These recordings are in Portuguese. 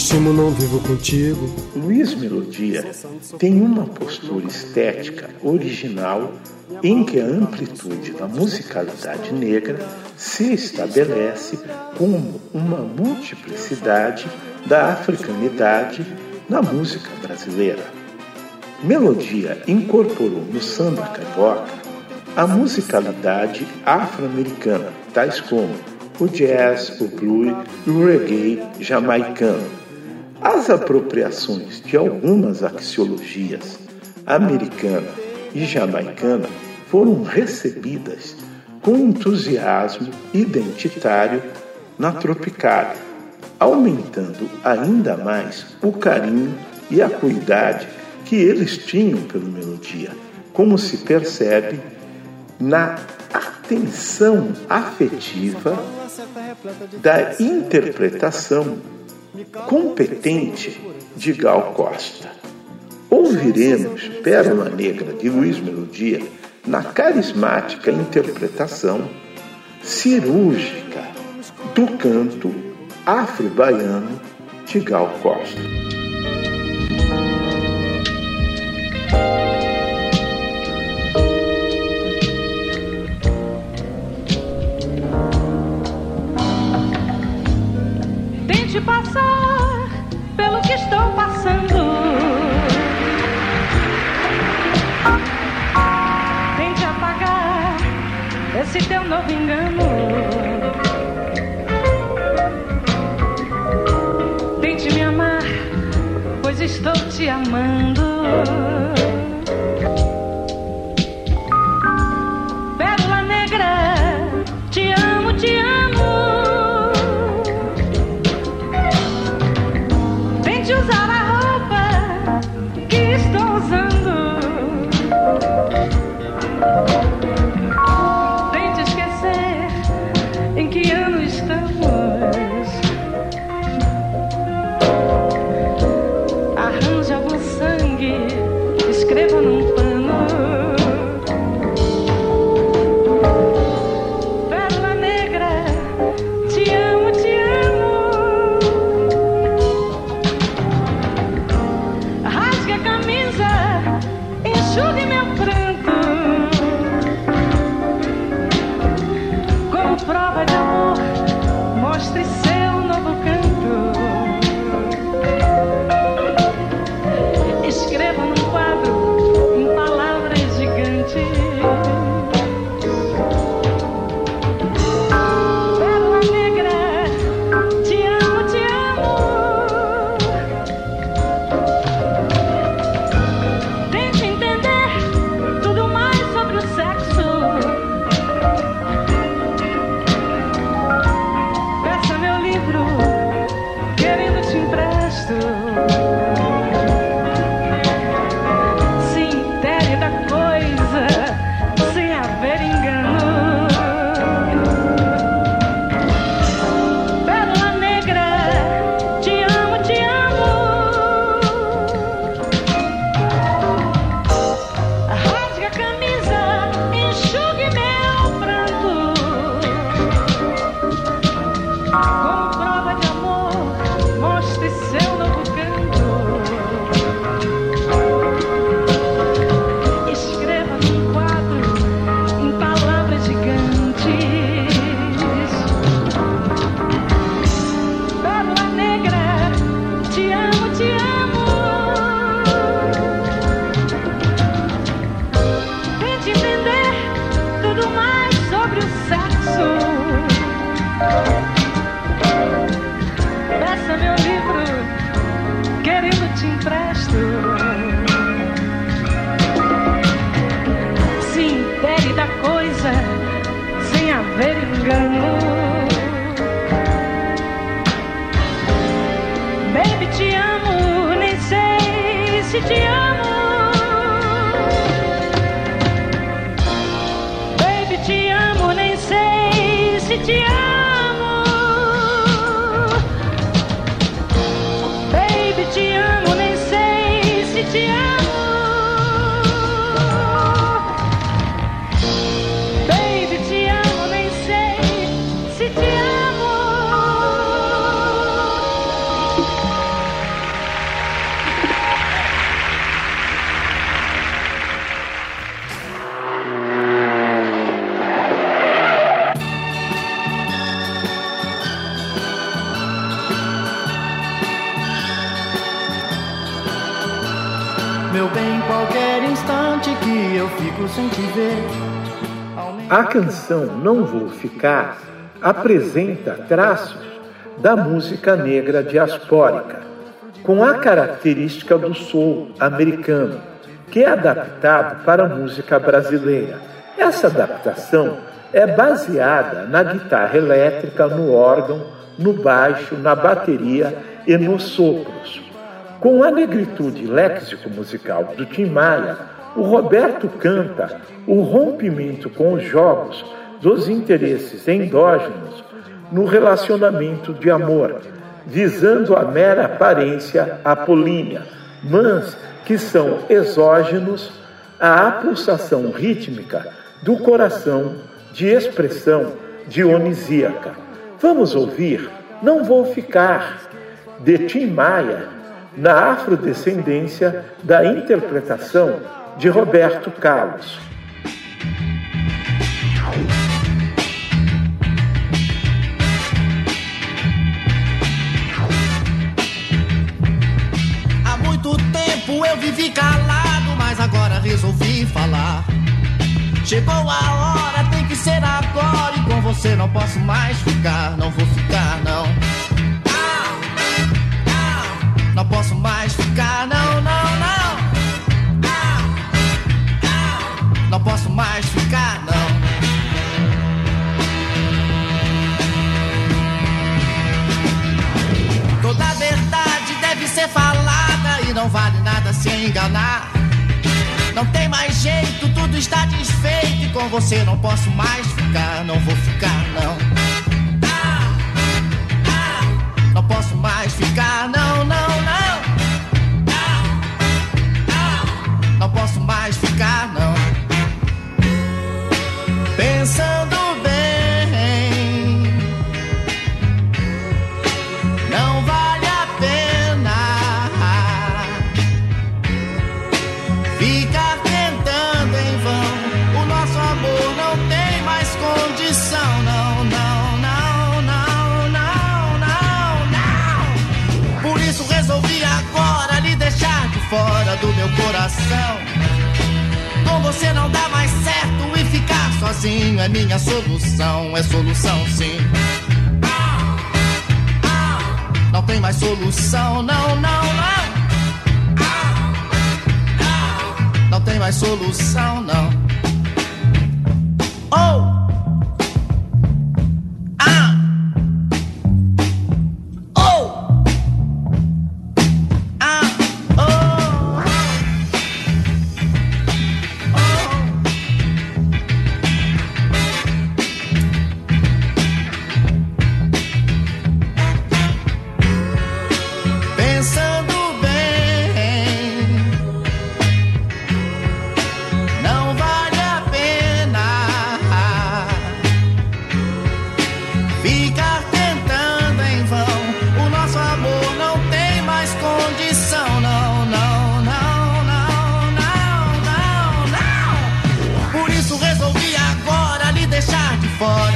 Lastimo, não vivo contigo. Luiz Melodia tem uma postura estética original em que a amplitude da musicalidade negra se estabelece como uma multiplicidade da africanidade na música brasileira. Melodia incorporou no samba carioca a musicalidade afro-americana, tais como o jazz, o blues e o reggae jamaicano. As apropriações de algumas axiologias americana e jamaicana foram recebidas com entusiasmo identitário na Tropicália, aumentando ainda mais o carinho e a cuidade que eles tinham pela melodia, como se percebe na atenção afetiva da interpretação competente de Gal Costa. Ouviremos Pérola Negra de Luiz Melodia na carismática interpretação cirúrgica do canto afro-baiano de Gal Costa. Te amando. A canção Não Vou Ficar apresenta traços da música negra diaspórica, com a característica do soul americano, que é adaptado para a música brasileira. Essa adaptação é baseada na guitarra elétrica, no órgão, no baixo, na bateria e nos sopros. Com a negritude léxico-musical do Tim Maia, o Roberto canta o rompimento com os jogos dos interesses endógenos no relacionamento de amor, visando a mera aparência apolínea, mas que são exógenos à pulsação rítmica do coração de expressão dionisíaca. Vamos ouvir Não Vou Ficar, de Tim Maia, na afrodescendência da interpretação de Roberto Carlos. Há muito tempo eu vivi calado, mas agora resolvi falar. Chegou a hora, tem que ser agora. E com você não posso mais ficar, não vou ficar, não. Ah, ah, Não posso mais ficar, não, não, não. Não posso mais ficar, não. Toda verdade deve ser falada e não vale nada se enganar. Não tem mais jeito, tudo está desfeito e com você não posso mais ficar, não vou ficar, não. Mais solução, não.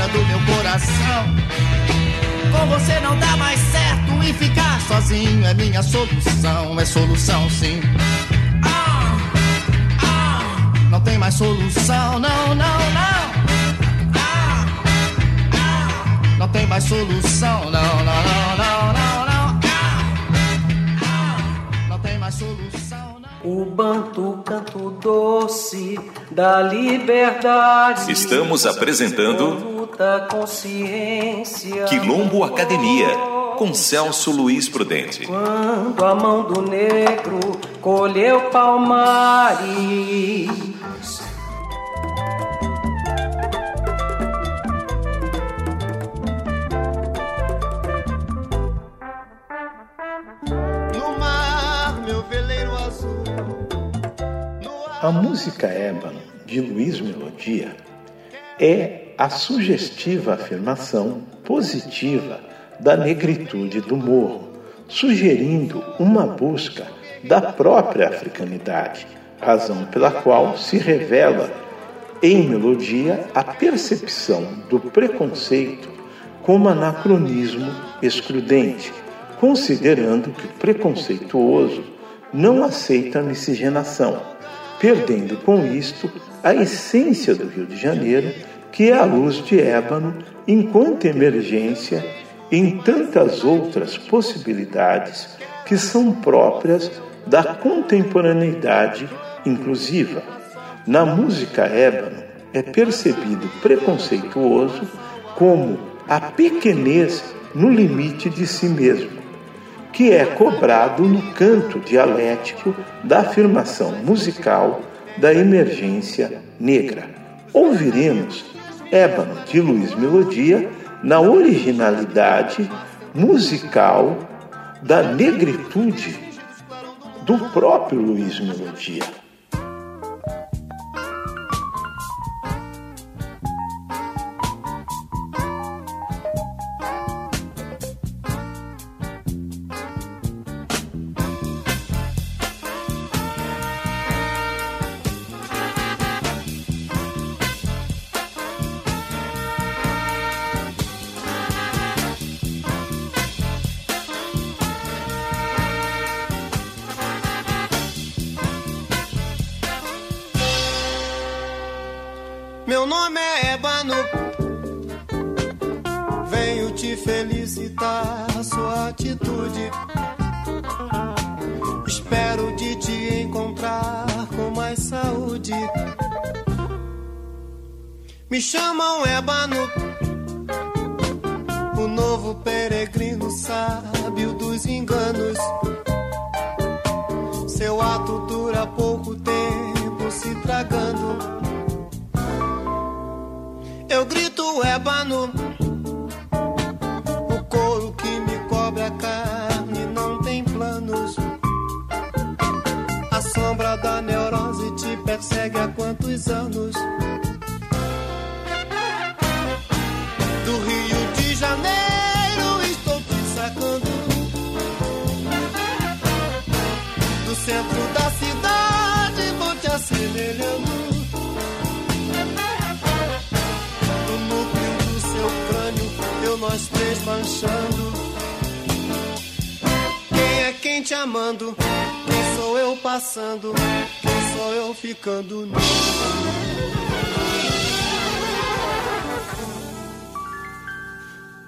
Do meu coração. Com você não dá mais certo e ficar sozinho é minha solução, é solução sim. Ah, ah, não tem mais solução, não, não, não. Ah, ah, não tem mais solução, não, não, não, não, não, não. Ah, ah, não tem mais solução, não. O banto canto doce da liberdade. Estamos apresentando Luta consciência. Quilombo Academia, com Celso Luiz Prudente. Quando a mão do negro colheu palmares. A música ébano de Luiz Melodia é a sugestiva afirmação positiva da negritude do morro, sugerindo uma busca da própria africanidade, razão pela qual se revela em melodia a percepção do preconceito como anacronismo excludente, considerando que o preconceituoso não aceita a miscigenação perdendo com isto a essência do Rio de Janeiro, que é a luz de ébano, enquanto emergência em tantas outras possibilidades que são próprias da contemporaneidade inclusiva. Na música ébano é percebido preconceituoso como a pequenez no limite de si mesmo que é cobrado no canto dialético da afirmação musical da emergência negra. Ouviremos Ébano de Luiz Melodia na originalidade musical da negritude do próprio Luiz Melodia. Atitude. Espero de te encontrar com mais saúde. Me chamam Ébano, o novo peregrino sábio dos enganos. Seu ato dura pouco tempo se tragando. Eu grito ébano, te persegue há quantos anos? Do Rio de Janeiro estou te sacando. Do centro da cidade vou te assemelhando. Do núcleo do seu crânio, eu nós três manchando. Quem é quem te amando? Quem sou eu passando? Sou eu ficando nu?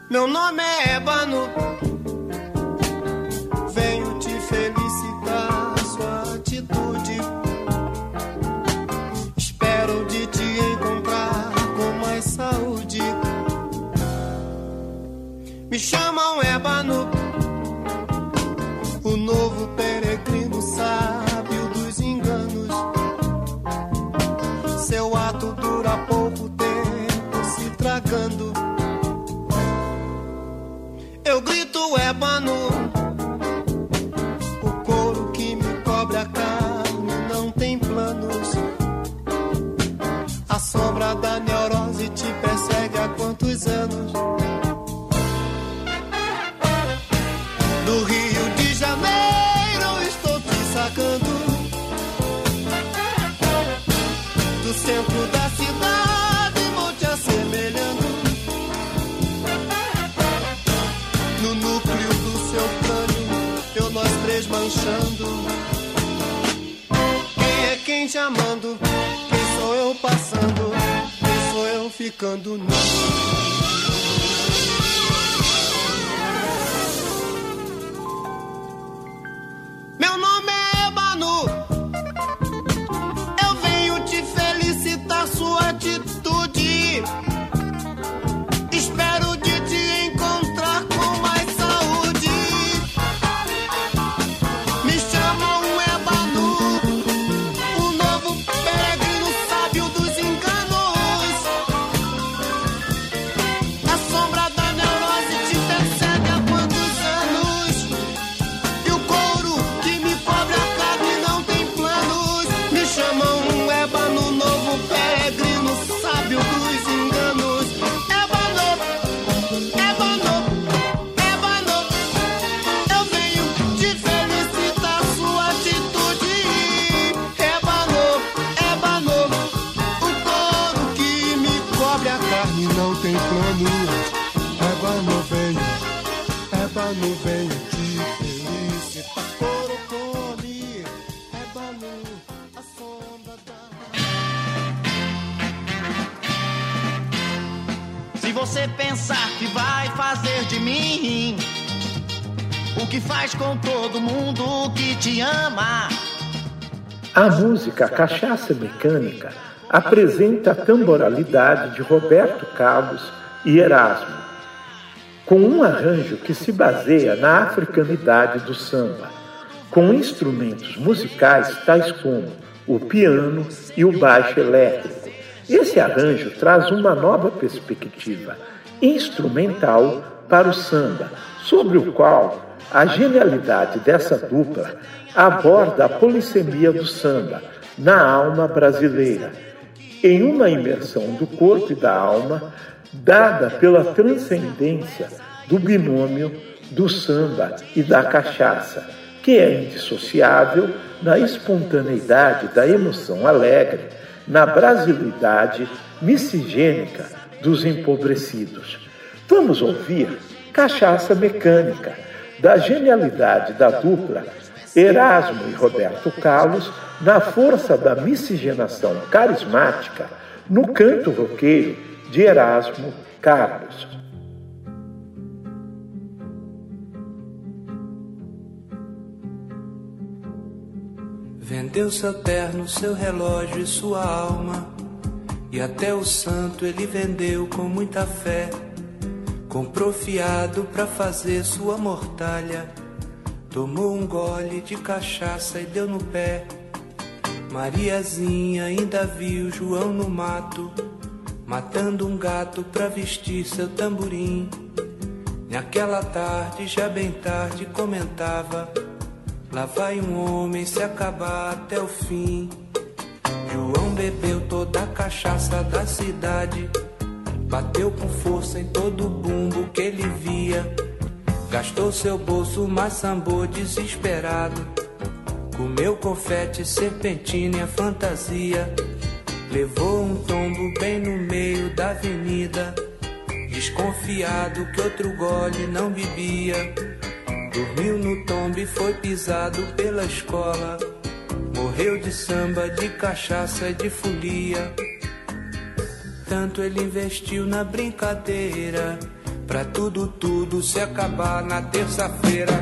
Meu nome é Ébano. Manchando. Quem é quem te amando? Quem sou eu passando? Quem sou eu ficando nu? Meu nome é Ébano. Pensar que vai fazer de mim o que faz com todo mundo que te ama. A música Cachaça Mecânica apresenta a tamboralidade de Roberto Carlos e Erasmo, com um arranjo que se baseia na africanidade do samba, com instrumentos musicais tais como o piano e o baixo elétrico. Esse arranjo traz uma nova perspectiva instrumental para o samba, sobre o qual a genialidade dessa dupla aborda a polissemia do samba na alma brasileira, em uma imersão do corpo e da alma dada pela transcendência do binômio do samba e da cachaça, que é indissociável na espontaneidade da emoção alegre, na brasilidade miscigênica dos empobrecidos. Vamos ouvir Cachaça Mecânica, da genialidade da dupla Erasmo e Roberto Carlos na força da miscigenação carismática no canto roqueiro de Erasmo Carlos. Vendeu seu terno, seu relógio e sua alma, e até o santo ele vendeu com muita fé. Comprou fiado pra fazer sua mortalha. Tomou um gole de cachaça e deu no pé. Mariazinha ainda viu João no mato, matando um gato pra vestir seu tamborim. Naquela tarde, já bem tarde, comentava: Lá vai um homem se acabar até o fim. João bebeu toda a cachaça da cidade. Bateu com força em todo o bumbo que ele via. Gastou seu bolso, mas sambou desesperado. Comeu confete, serpentina e a fantasia. Levou um tombo bem no meio da avenida. Desconfiado que outro gole não bebia. Dormiu no tombo e foi pisado pela escola. Morreu de samba, de cachaça de folia. Tanto ele investiu na brincadeira. Pra tudo, tudo se acabar na terça-feira.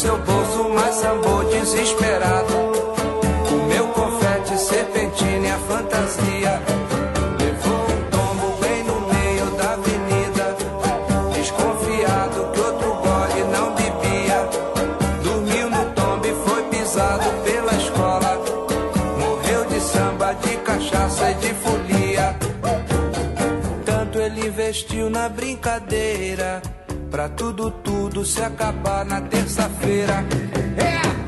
Seu bolso, mas sambou desesperado. Comeu confete, serpentina e a fantasia. Levou um tombo bem no meio da avenida. Desconfiado que outro gole não bebia. Dormiu no tombo e foi pisado pela escola. Morreu de samba, de cachaça e de folia. Tanto ele investiu na brincadeira. Pra tudo, tudo se acabar na terça-feira. É!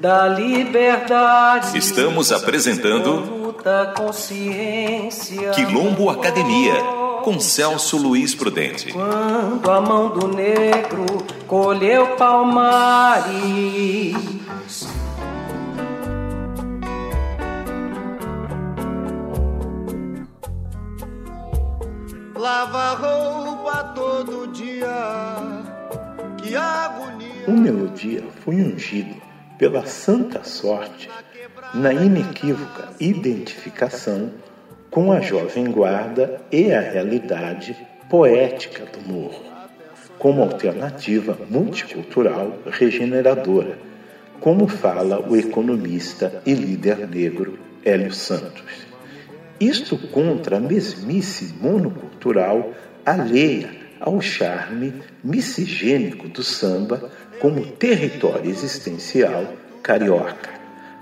Da liberdade. Estamos apresentando Luta consciência. Quilombo Academia, com Celso Luiz Prudente. Quando a mão do negro colheu palmares. Lava roupa todo dia, que agonia. O Melodia foi ungido pela santa sorte na inequívoca identificação com a jovem guarda e a realidade poética do morro, como alternativa multicultural regeneradora, como fala o economista e líder negro Hélio Santos. Isto contra a mesmice monocultural alheia ao charme miscigênico do samba como território existencial carioca.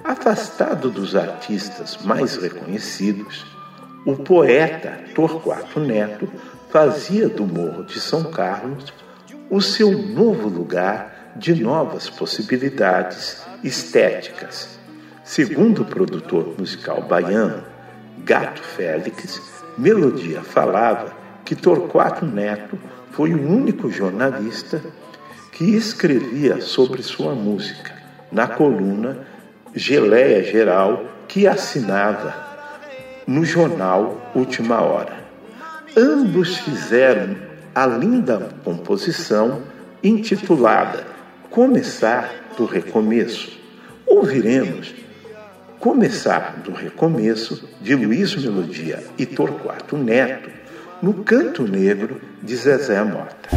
Afastado dos artistas mais reconhecidos, o poeta Torquato Neto fazia do Morro de São Carlos o seu novo lugar de novas possibilidades estéticas. Segundo o produtor musical baiano, Gato Félix, Melodia falava que Torquato Neto foi o único jornalista que escrevia sobre sua música na coluna Geleia Geral que assinava no jornal Última Hora. Ambos fizeram a linda composição intitulada Começar do Recomeço. Ouviremos Começar do Recomeço de Luiz Melodia e Torquato Neto no Canto Negro de Zezé Mota.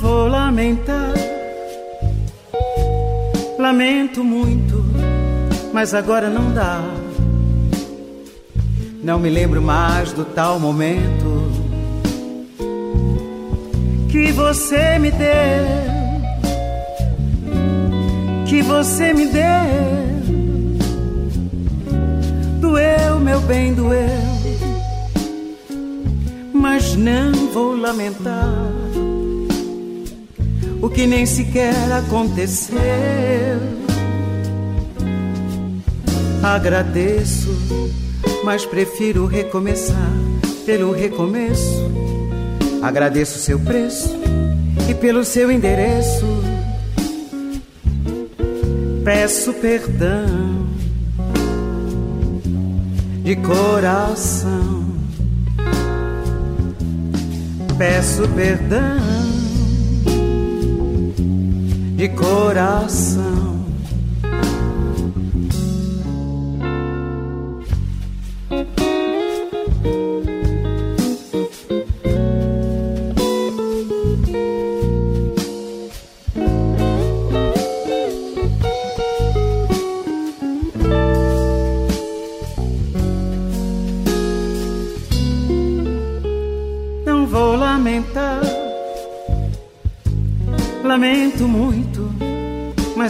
Vou lamentar, lamento muito, mas agora não dá. Não me lembro mais do tal momento que você me deu, que você me deu. Doeu, meu bem, doeu, mas não vou lamentar o que nem sequer aconteceu. Agradeço, mas prefiro recomeçar pelo recomeço. Agradeço seu preço e pelo seu endereço. Peço perdão de coração. Peço perdão de coração.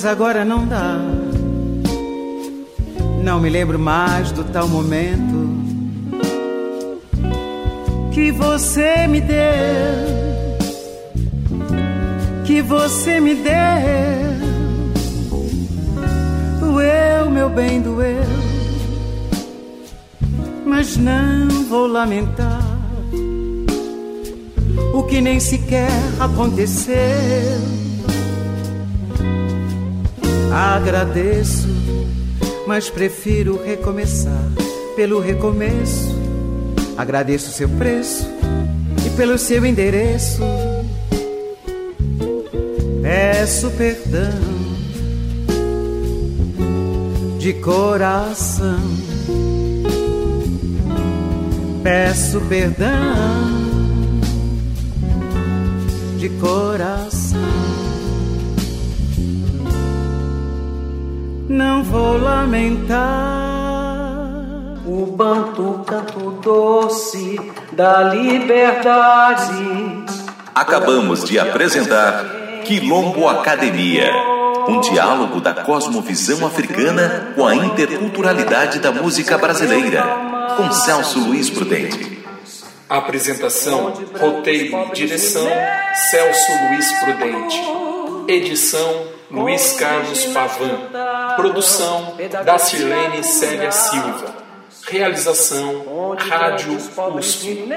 Mas agora não dá. Não me lembro mais do tal momento que você me deu, que você me deu. Doeu, meu bem, doeu, mas não vou lamentar o que nem sequer aconteceu. Agradeço, mas prefiro recomeçar pelo recomeço. Agradeço seu preço e pelo seu endereço. Peço perdão de coração. Peço perdão de coração. Não vou lamentar O banto canto doce da liberdade. Acabamos de apresentar Quilombo Academia. um diálogo da cosmovisão africana com a interculturalidade da música brasileira, com Celso Luiz Prudente. Apresentação, roteiro e direção: Celso Luiz Prudente. Edição: Luiz Carlos Pavan. Produção: Dacilene Célia Silva. Realização: Rádio USP.